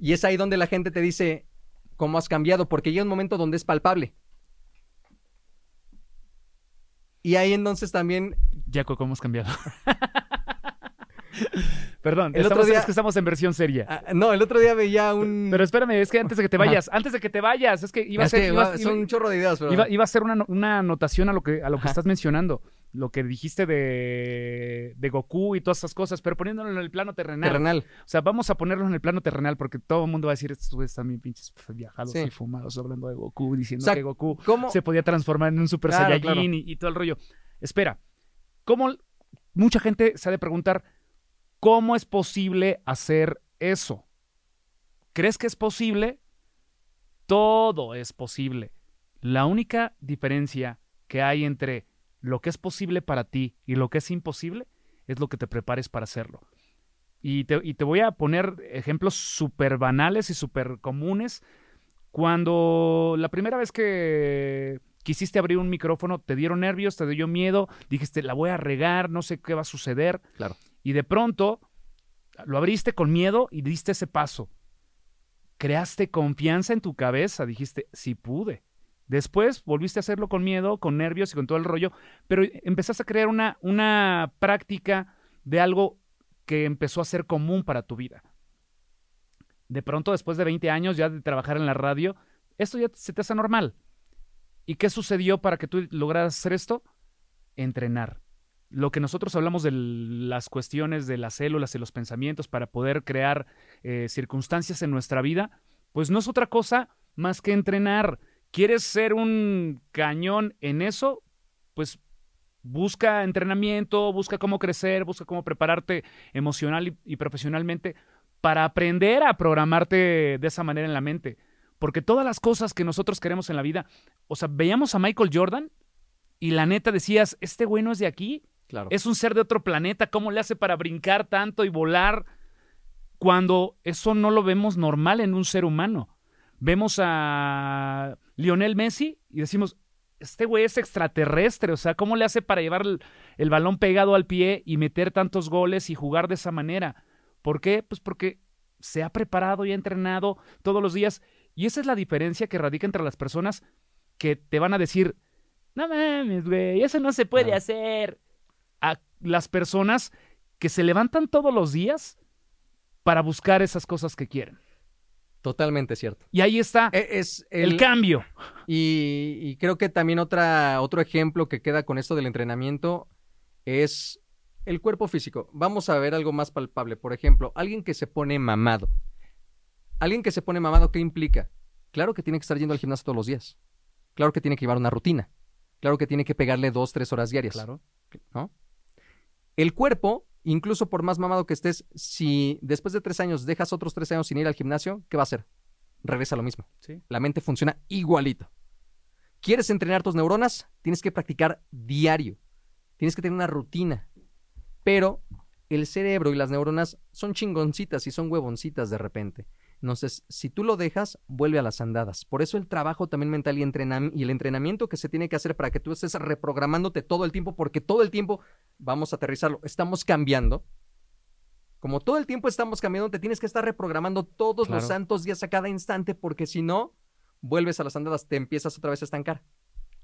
Y es ahí donde la gente te dice cómo has cambiado, porque llega un momento donde es palpable. Y ahí entonces también... Jaco, ¿cómo has cambiado? Perdón, el otro día... es que estamos en versión seria. Ah, no, el otro día veía un. Pero espérame, es que antes de que te vayas, antes de que te vayas, es que iba a ser. son un chorro de ideas, pero... iba, a ser una, una anotación a lo que, a lo que estás mencionando lo que dijiste de, de, Goku y todas esas cosas, pero poniéndolo en el plano terrenal. Terrenal. O sea, vamos a ponerlo en el plano terrenal porque todo el mundo va a decir, estos güeyes también pinches viajados y fumados hablando de Goku, diciendo que Goku se podía transformar en un Super Saiyajin Y, y, todo el rollo. Espera, ¿cómo mucha gente se ha de preguntar cómo es posible hacer eso? ¿Crees que es posible? Todo es posible. La única diferencia que hay entre lo que es posible para ti y lo que es imposible es lo que te prepares para hacerlo. Y te, y te voy a poner ejemplos súper banales y súper comunes. Cuando la primera vez que quisiste abrir un micrófono, te dieron nervios, te dio miedo, dijiste, la voy a regar, no sé qué va a suceder. Claro. Y de pronto lo abriste con miedo y diste ese paso. Creaste confianza en tu cabeza, dijiste, sí pude. Después volviste a hacerlo con miedo, con nervios y con todo el rollo, pero empezaste a crear una, una práctica de algo que empezó a ser común para tu vida. De pronto, después de 20 años ya de trabajar en la radio, esto ya se te hace normal. ¿Y qué sucedió para que tú lograras hacer esto? entrenar. Lo que nosotros hablamos de las cuestiones de las células y los pensamientos para poder crear eh, circunstancias en nuestra vida, pues no es otra cosa más que entrenar. ¿Quieres ser un cañón en eso? Pues busca entrenamiento, busca cómo crecer, busca cómo prepararte emocional y, profesionalmente para aprender a programarte de esa manera en la mente. Porque todas las cosas que nosotros queremos en la vida, o sea, veíamos a Michael Jordan y la neta decías, este güey no es de aquí, claro. es un ser de otro planeta, ¿cómo le hace para brincar tanto y volar? Cuando eso no lo vemos normal en un ser humano. Vemos a Lionel Messi y decimos, este güey es extraterrestre, o sea, ¿cómo le hace para llevar el, balón pegado al pie y meter tantos goles y jugar de esa manera? ¿Por qué? Pues porque se ha preparado y ha entrenado todos los días. Y esa es la diferencia que radica entre las personas que te van a decir, no mames, güey, eso no se puede hacer. A las personas que se levantan todos los días para buscar esas cosas que quieren. Totalmente cierto. Y ahí está e, es el, cambio. Y, creo que también otra, otro ejemplo que queda con esto del entrenamiento es el cuerpo físico. Vamos a ver algo más palpable. Por ejemplo, alguien que se pone mamado. Alguien que se pone mamado, ¿qué implica? Claro que tiene que estar yendo al gimnasio todos los días. Claro que tiene que llevar una rutina. Claro que tiene que pegarle dos, tres horas diarias. Claro. ¿No? El cuerpo incluso por más mamado que estés, si después de tres años dejas otros tres años sin ir al gimnasio, ¿qué va a hacer? Regresa a lo mismo. La mente funciona igualito. ¿Quieres entrenar tus neuronas? Tienes que practicar diario. Tienes que tener una rutina. Pero el cerebro y las neuronas son chingoncitas y son huevoncitas de repente. Entonces, si tú lo dejas, vuelve a las andadas. Por eso el trabajo también mental y, y, el entrenamiento que se tiene que hacer para que tú estés reprogramándote todo el tiempo, porque todo el tiempo, vamos a aterrizarlo, estamos cambiando. Como todo el tiempo estamos cambiando, te tienes que estar reprogramando todos los santos días a cada instante, porque si no, vuelves a las andadas, te empiezas otra vez a estancar.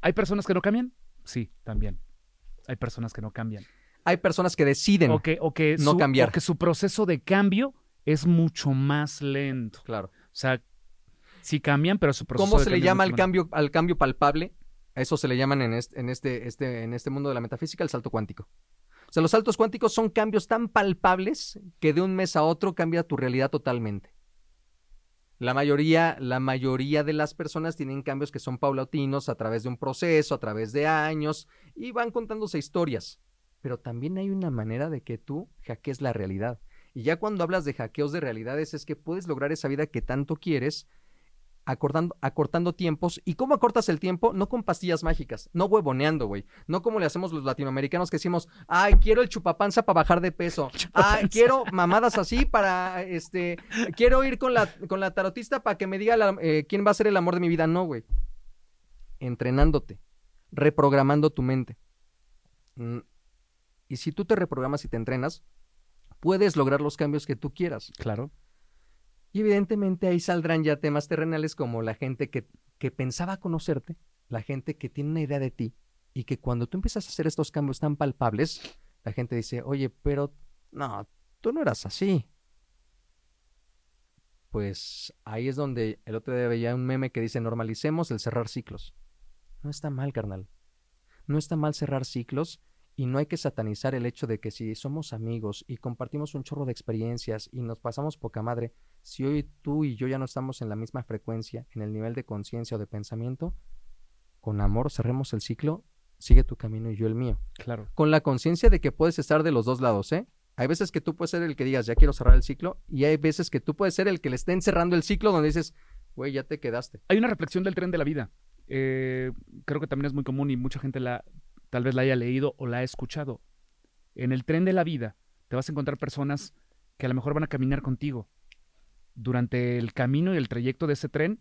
¿Hay personas que no cambian? Sí, también. Hay personas que no cambian. Hay personas que deciden o que, no cambiar. O que su proceso de cambio es mucho más lento. Claro. O sea, sí cambian, pero su proceso ¿Cómo se le llama al cambio, al cambio palpable? A eso se le llaman en este, en, este, este, en este mundo de la metafísica el salto cuántico. O sea, los saltos cuánticos son cambios tan palpables que de un mes a otro cambia tu realidad totalmente. La mayoría, la mayoría de las personas tienen cambios que son paulatinos a través de un proceso, a través de años, y van contándose historias. Pero también hay una manera de que tú hackees la realidad. Y ya cuando hablas de hackeos de realidades es que puedes lograr esa vida que tanto quieres acortando, acortando tiempos. ¿Y cómo acortas el tiempo? No con pastillas mágicas, no huevoneando, güey. No como le hacemos los latinoamericanos que decimos, ay, quiero el chupapanza para bajar de peso. Ay, quiero mamadas así para, este, quiero ir con la, con la tarotista para que me diga eh, quién va a ser el amor de mi vida. No, güey. Entrenándote, reprogramando tu mente. Mm, y si tú te reprogramas y te entrenas, puedes lograr los cambios que tú quieras. Claro. Y evidentemente ahí saldrán ya temas terrenales como la gente que, que pensaba conocerte, la gente que tiene una idea de ti y que cuando tú empiezas a hacer estos cambios tan palpables, la gente dice, oye, pero no, tú no eras así. Pues ahí es donde el otro día veía un meme que dice, normalicemos el cerrar ciclos. No está mal, carnal. No está mal cerrar ciclos y no hay que satanizar el hecho de que si somos amigos y compartimos un chorro de experiencias y nos pasamos poca madre, si hoy tú y yo ya no estamos en la misma frecuencia, en el nivel de conciencia o de pensamiento, con amor cerremos el ciclo, sigue tu camino y yo el mío. Claro. Con la conciencia de que puedes estar de los dos lados, ¿eh? Hay veces que tú puedes ser el que digas, ya quiero cerrar el ciclo, y hay veces que tú puedes ser el que le estén cerrando el ciclo donde dices, güey, ya te quedaste. Hay una reflexión del tren de la vida. Eh, creo que también es muy común y mucha gente la, tal vez la haya leído o la ha escuchado. En el tren de la vida te vas a encontrar personas que a lo mejor van a caminar contigo. Durante el camino y el trayecto de ese tren,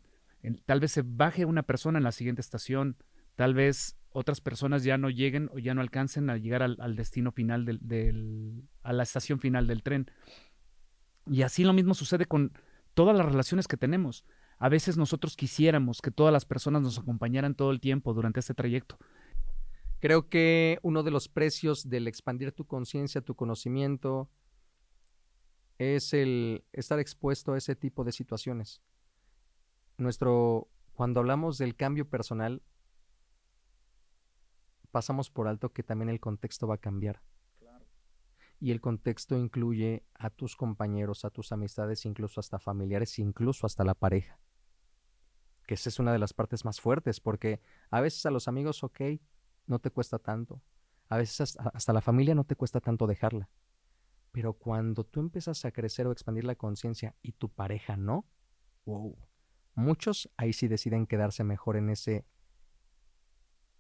tal vez se baje una persona en la siguiente estación, tal vez otras personas ya no lleguen o ya no alcancen a llegar al, destino final del, a la estación final del tren. Y así lo mismo sucede con todas las relaciones que tenemos. A veces nosotros quisiéramos que todas las personas nos acompañaran todo el tiempo durante este trayecto, Creo que uno de los precios del expandir tu conciencia, tu conocimiento, es el estar expuesto a ese tipo de situaciones. Nuestro, cuando hablamos del cambio personal, pasamos por alto que también el contexto va a cambiar. Y el contexto incluye a tus compañeros, a tus amistades, incluso hasta familiares, incluso hasta la pareja. Que esa es una de las partes más fuertes, porque a veces a los amigos, ok, no te cuesta tanto. A veces hasta, la familia no te cuesta tanto dejarla. Pero cuando tú empiezas a crecer o expandir la conciencia y tu pareja no, wow. Muchos ahí sí deciden quedarse mejor en ese,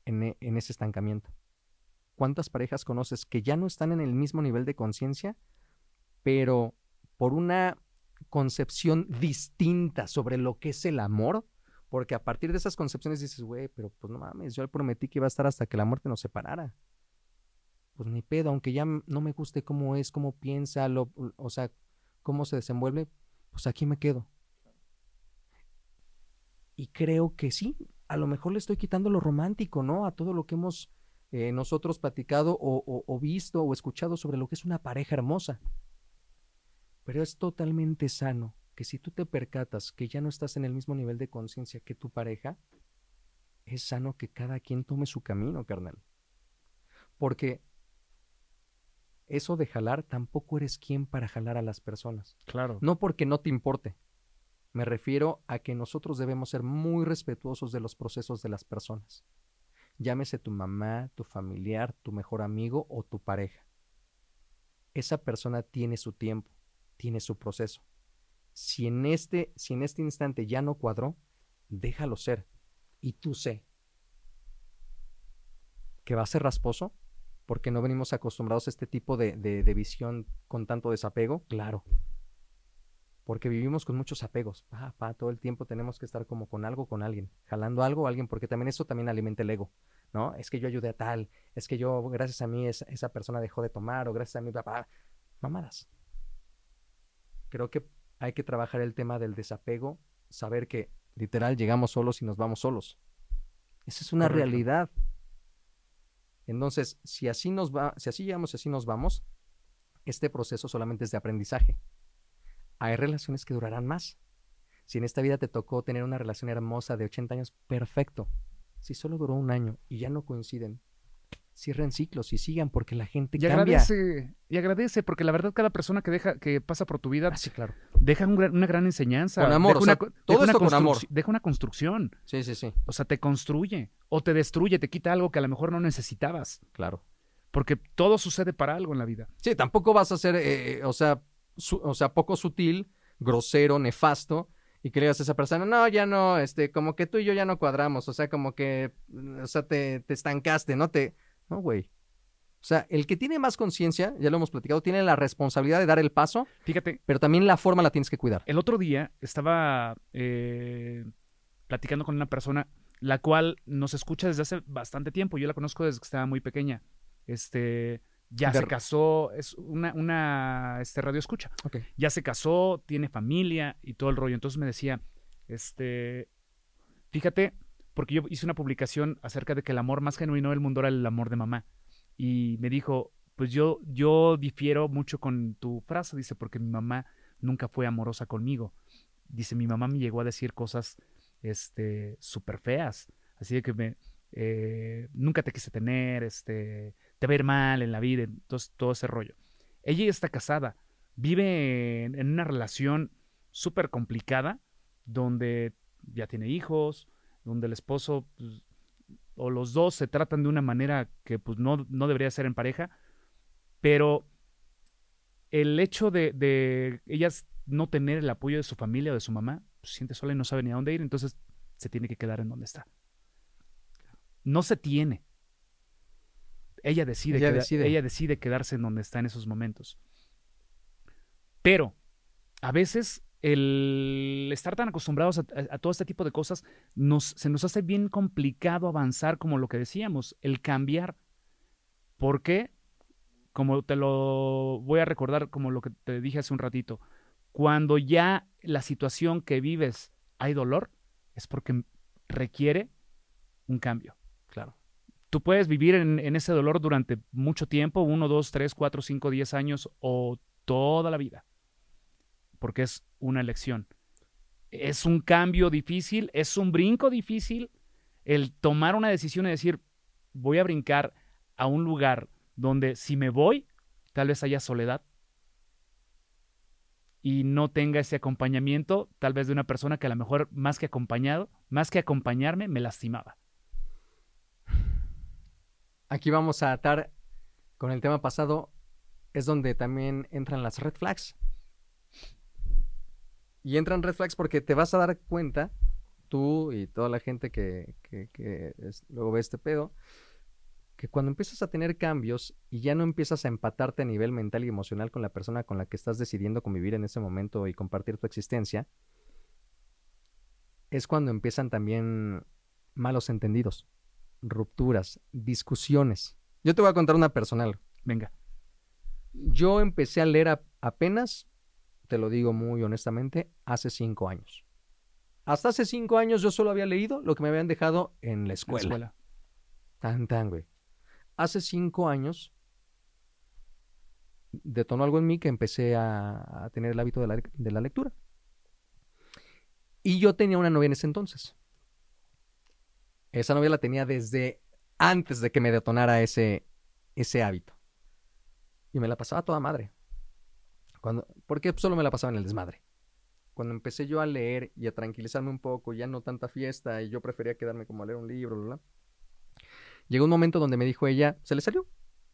en, e, en ese estancamiento. ¿Cuántas parejas conoces que ya no están en el mismo nivel de conciencia, pero por una concepción distinta sobre lo que es el amor? Porque a partir de esas concepciones dices, güey, pero pues no mames, yo le prometí que iba a estar hasta que la muerte nos separara. Pues ni pedo, aunque ya no me guste cómo es, cómo piensa, lo, o sea, cómo se desenvuelve, pues aquí me quedo. Y creo que sí, a lo mejor le estoy quitando lo romántico, ¿no? A todo lo que hemos eh, nosotros platicado o, visto o escuchado sobre lo que es una pareja hermosa. Pero es totalmente sano que si tú te percatas que ya no estás en el mismo nivel de conciencia que tu pareja, es sano que cada quien tome su camino, carnal. Porque eso de jalar tampoco eres quien para jalar a las personas. Claro. No porque no te importe. Me refiero a que nosotros debemos ser muy respetuosos de los procesos de las personas llámese tu mamá, tu familiar, tu mejor amigo o tu pareja. Esa persona tiene su tiempo, tiene su proceso. Si en este, si en este instante ya no cuadró, déjalo ser. Y tú sé que va a ser rasposo, porque no venimos acostumbrados a este tipo de, de visión con tanto desapego, claro. Porque vivimos con muchos apegos. Pa, pa, todo el tiempo tenemos que estar como con algo, con alguien, jalando algo a alguien, porque también eso también alimenta el ego. ¿no? Es que yo ayudé a tal, es que yo, gracias a mí, esa persona dejó de tomar, o gracias a mi papá, mamadas. Creo que hay que trabajar el tema del desapego, saber que literal llegamos solos y nos vamos solos. Esa es una realidad. Entonces, si así nos va, si así llegamos y así nos vamos, este proceso solamente es de aprendizaje. Hay relaciones que durarán más. Si en esta vida te tocó tener una relación hermosa de 80 años, perfecto si solo duró un año y ya no coinciden, cierren ciclos y sigan porque la gente y cambia. agradece y agradece porque la verdad cada persona que deja que pasa por tu vida ah, claro. deja una gran enseñanza con amor deja una, todo esto con amor deja una construcción sí sí sí o sea te construye o te destruye te quita algo que a lo mejor no necesitabas claro porque todo sucede para algo en la vida sí tampoco vas a ser eh, o sea o sea poco sutil grosero nefasto y que le digas a esa persona, no, ya no, este, como que tú y yo ya no cuadramos, o sea, como que, o sea, te, te estancaste, ¿no? Te, no, güey. O sea, el que tiene más conciencia, ya lo hemos platicado, tiene la responsabilidad de dar el paso. Fíjate. Pero también la forma la tienes que cuidar. El otro día estaba eh, platicando con una persona, la cual nos escucha desde hace bastante tiempo. Yo la conozco desde que estaba muy pequeña. Este, ya se casó, es una, una este, radio escucha. Ya se casó, tiene familia y todo el rollo. Entonces me decía, este, fíjate, porque yo hice una publicación acerca de que el amor más genuino del mundo era el amor de mamá. Y me dijo, pues yo, yo difiero mucho con tu frase, dice, porque mi mamá nunca fue amorosa conmigo. Dice, mi mamá me llegó a decir cosas, este, súper feas. Así de que me, eh, nunca te quise tener, este, te ver mal en la vida, entonces todo ese rollo. Ella está casada, vive en, una relación súper complicada, donde ya tiene hijos, donde el esposo pues, o los dos se tratan de una manera que pues no, no debería ser en pareja, pero el hecho de, de ellas no tener el apoyo de su familia o de su mamá, pues, se siente sola y no sabe ni a dónde ir, entonces se tiene que quedar en donde está. No se tiene, ella decide, ella, decide. quedarse en donde está en esos momentos. Pero a veces el estar tan acostumbrados a, todo este tipo de cosas se nos hace bien complicado avanzar como lo que decíamos, el cambiar. ¿Por qué? Como te lo voy a recordar como lo que te dije hace un ratito. Cuando ya la situación que vives hay dolor, es porque requiere un cambio. Claro tú puedes vivir en, ese dolor durante mucho tiempo, uno, dos, tres, cuatro, cinco, diez años o toda la vida, porque es una elección. Es un cambio difícil, es un brinco difícil el tomar una decisión y decir, voy a brincar a un lugar donde si me voy, tal vez haya soledad y no tenga ese acompañamiento, tal vez de una persona que a lo mejor más que acompañado, más que acompañarme, me lastimaba. Aquí vamos a atar con el tema pasado, es donde también entran las red flags. Y entran red flags porque te vas a dar cuenta, tú y toda la gente que, luego ve este pedo, que cuando empiezas a tener cambios y ya no empiezas a empatarte a nivel mental y emocional con la persona con la que estás decidiendo convivir en ese momento y compartir tu existencia, es cuando empiezan también malos entendidos, rupturas, discusiones. Yo te voy a contar una personal. Venga. Yo empecé a leer apenas, te lo digo muy honestamente, hace cinco años. Hasta hace cinco años yo solo había leído lo que me habían dejado en la escuela. La escuela. Tan, tan, güey hace cinco años detonó algo en mí que empecé a, tener el hábito de la, lectura. Y yo tenía una novia en ese entonces. Esa novia la tenía desde antes de que me detonara ese, ese hábito. Y me la pasaba toda madre. Porque solo me la pasaba en el desmadre. Cuando empecé yo a leer y a tranquilizarme un poco, ya no tanta fiesta, y yo prefería quedarme como a leer un libro, bla, bla, Llegó un momento donde me dijo ella, se le salió,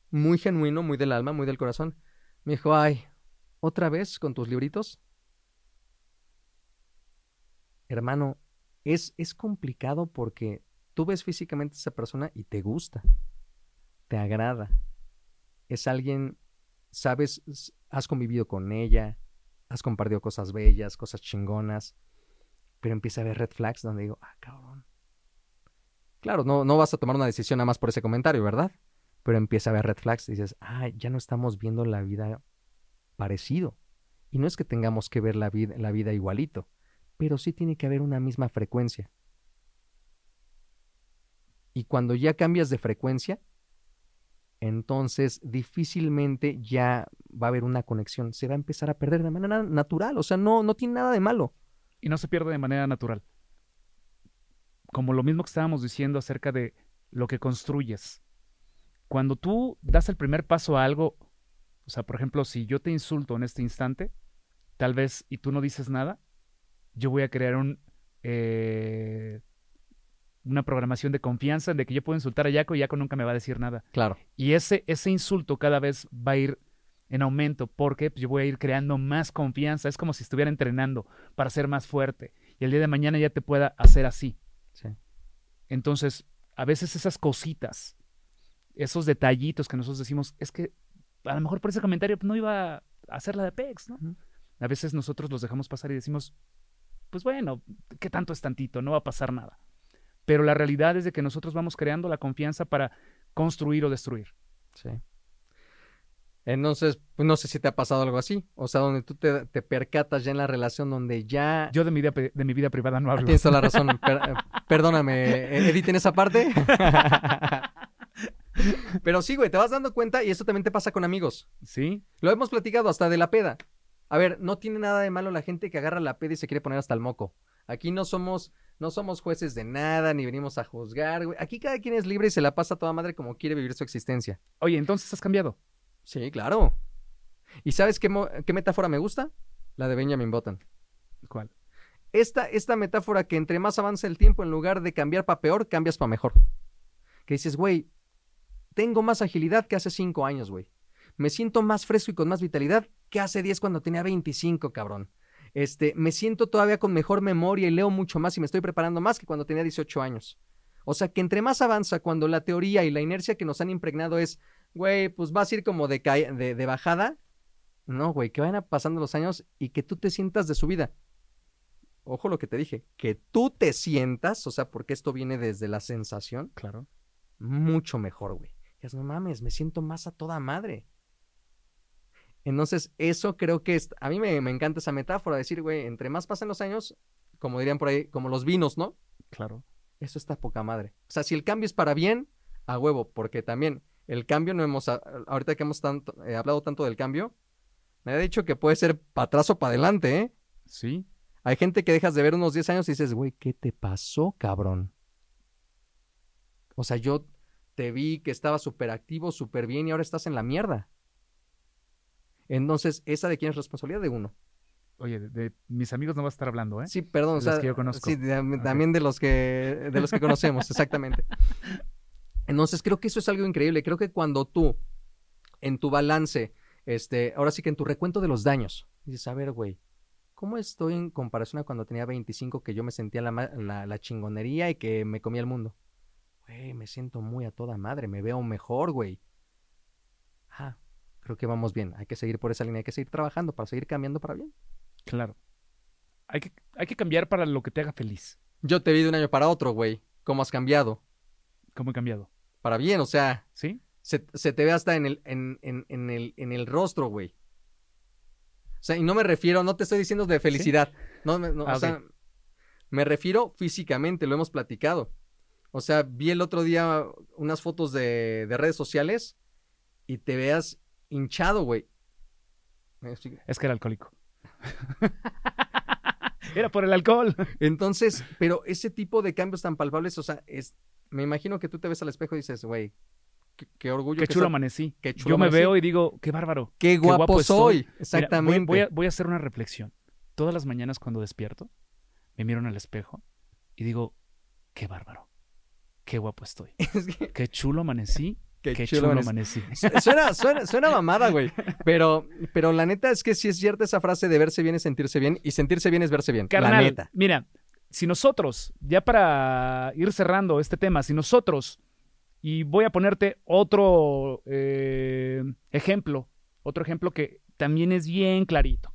muy genuino, muy del alma, muy del corazón. Me dijo, ay, ¿otra vez con tus libritos? Hermano, es, es complicado porque tú ves físicamente a esa persona y te gusta, te agrada. Es alguien, sabes, has convivido con ella, has compartido cosas bellas, cosas chingonas, pero empieza a ver red flags donde digo, ah, cabrón, Claro, no, no vas a tomar una decisión nada más por ese comentario, ¿verdad? Pero empieza a ver red flags y dices, ah, ya no estamos viendo la vida parecido. Y no es que tengamos que ver la vida, la vida igualito, pero sí tiene que haber una misma frecuencia. Y cuando ya cambias de frecuencia, entonces difícilmente ya va a haber una conexión. Se va a empezar a perder de manera natural. O sea, no, no tiene nada de malo. Y no se pierde de manera natural como lo mismo que estábamos diciendo acerca de lo que construyes. Cuando tú das el primer paso a algo, o sea, por ejemplo, si yo te insulto en este instante, tal vez, y tú no dices nada, yo voy a crear un, eh, una programación de confianza de que yo puedo insultar a Yaco y Yaco nunca me va a decir nada. Claro. Y ese, ese insulto cada vez va a ir en aumento porque yo voy a ir creando más confianza. Es como si estuviera entrenando para ser más fuerte. Y el día de mañana ya te pueda hacer así. Entonces, a veces esas cositas, esos detallitos que nosotros decimos, es que a lo mejor por ese comentario no iba a hacer la de PEX, ¿no? A veces nosotros los dejamos pasar y decimos, pues bueno, ¿qué tanto es tantito? No va a pasar nada. Pero la realidad es de que nosotros vamos creando la confianza para construir o destruir. Sí. Entonces, pues no sé si te ha pasado algo así. O sea, donde tú te, percatas ya en la relación donde ya... Yo de mi vida, de mi vida privada no hablo. Tienes toda la razón. Eh, perdóname, ¿e-, editen esa parte. Pero sí, güey, te vas dando cuenta y eso también te pasa con amigos. Sí. Lo hemos platicado hasta de la peda. A ver, no tiene nada de malo la gente que agarra la peda y se quiere poner hasta el moco. Aquí no somos, no somos jueces de nada, ni venimos a juzgar, güey. Aquí cada quien es libre y se la pasa a toda madre como quiere vivir su existencia. Oye, entonces has cambiado. Sí, claro. ¿Y sabes qué, qué metáfora me gusta? La de Benjamin Button. ¿Cuál? Esta, esta metáfora que entre más avanza el tiempo, en lugar de cambiar para peor, cambias para mejor. Que dices, güey, tengo más agilidad que hace cinco años, güey. Me siento más fresco y con más vitalidad que hace diez cuando tenía 25, cabrón. Este, me siento todavía con mejor memoria y leo mucho más y me estoy preparando más que cuando tenía 18 años. O sea que entre más avanza, cuando la teoría y la inercia que nos han impregnado es güey, pues vas a ir como de, de, de bajada. No, güey, que vayan pasando los años y que tú te sientas de subida. Ojo lo que te dije, que tú te sientas, o sea, porque esto viene desde la sensación. Claro. Mucho mejor, güey. No mames, me siento más a toda madre. Entonces, eso creo que es, a mí me, me encanta esa metáfora, decir, güey, entre más pasan los años, como dirían por ahí, como los vinos, ¿no? Claro. Eso está poca madre. O sea, si el cambio es para bien, a huevo, porque también el cambio no hemos, ahorita que hemos tanto, eh, hablado tanto del cambio, me ha dicho que puede ser para atrás o para adelante, ¿eh? Sí. Hay gente que dejas de ver unos 10 años y dices, güey, ¿qué te pasó, cabrón? O sea, yo te vi que estaba súper activo, súper bien y ahora estás en la mierda. Entonces, ¿esa de quién es responsabilidad? De uno. Oye, de, mis amigos no vas a estar hablando, ¿eh? Sí, perdón. De los que yo conozco. Sí, también de los que, de los que conocemos, exactamente. Entonces, creo que eso es algo increíble. Creo que cuando tú, en tu balance, este, ahora sí que en tu recuento de los daños, dices, a ver, güey, ¿cómo estoy en comparación a cuando tenía 25 que yo me sentía la, la, la chingonería y que me comía el mundo? Güey, me siento muy a toda madre, me veo mejor, güey. Ah, creo que vamos bien. Hay que seguir por esa línea, hay que seguir trabajando para seguir cambiando para bien. Claro. Hay que, hay que cambiar para lo que te haga feliz. Yo te vi de un año para otro, güey. ¿Cómo has cambiado? ¿Cómo he cambiado? Para bien, o sea. ¿Sí? Se, te ve hasta en el, en, en, el, en el rostro, güey. O sea, y no me refiero, no te estoy diciendo de felicidad. No, no ah, o sea, me refiero físicamente, lo hemos platicado. O sea, vi el otro día unas fotos de, de redes sociales y te veas hinchado, güey. Es que era alcohólico. Era por el alcohol. Entonces, pero ese tipo de cambios tan palpables, o sea, es, me imagino que tú te ves al espejo y dices, güey, qué, orgullo. Qué chulo amanecí. Yo me veo y digo, qué bárbaro. Qué guapo, soy. Exactamente. voy, a, voy, a, hacer una reflexión. Todas las mañanas cuando despierto, me miro en el espejo y digo, qué bárbaro. Qué guapo estoy. Qué chulo amanecí Qué, chulo, amanecí. Suena, suena, suena mamada, güey. Pero, pero la neta es que sí es cierta esa frase de verse bien es sentirse bien y sentirse bien es verse bien. la neta. Mira, si nosotros, ya para ir cerrando este tema, si nosotros, y voy a ponerte otro eh, ejemplo, otro ejemplo que también es bien clarito.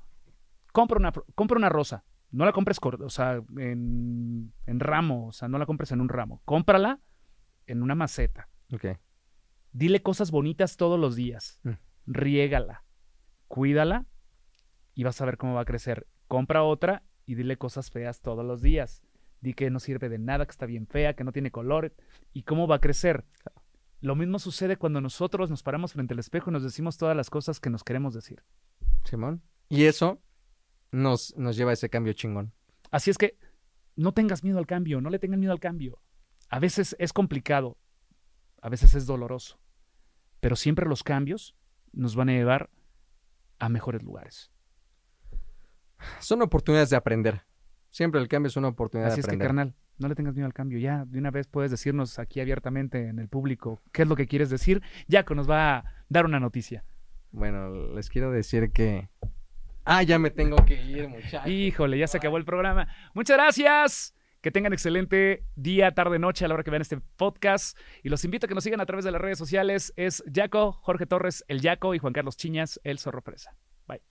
Compra una, compra una rosa. No la compres o sea, en, en ramo, o sea, no la compres en un ramo. Cómprala en una maceta. Ok Dile cosas bonitas todos los días. Mm. Riégala. Cuídala y vas a ver cómo va a crecer. Compra otra y dile cosas feas todos los días. Di que no sirve de nada, que está bien fea, que no tiene color. ¿Y cómo va a crecer? Lo mismo sucede cuando nosotros nos paramos frente al espejo y nos decimos todas las cosas que nos queremos decir. Simón. Y eso nos, nos lleva a ese cambio chingón. Así es que no tengas miedo al cambio, no le tengan miedo al cambio. A veces es complicado, a veces es doloroso, pero siempre los cambios nos van a llevar a mejores lugares. Son oportunidades de aprender. Siempre el cambio es una oportunidad de aprender. Así es que, carnal, no le tengas miedo al cambio. Ya, de una vez puedes decirnos aquí abiertamente en el público qué es lo que quieres decir. Jaco nos va a dar una noticia. Bueno, les quiero decir que... Ah, ya me tengo que ir, muchachos. Híjole, ya se acabó el programa. Muchas gracias. Que tengan excelente día, tarde, noche a la hora que vean este podcast. Y los invito a que nos sigan a través de las redes sociales. Es Jaco, Jorge Torres, el Jaco y Juan Carlos Chiñas, el Zorro Presa. Bye.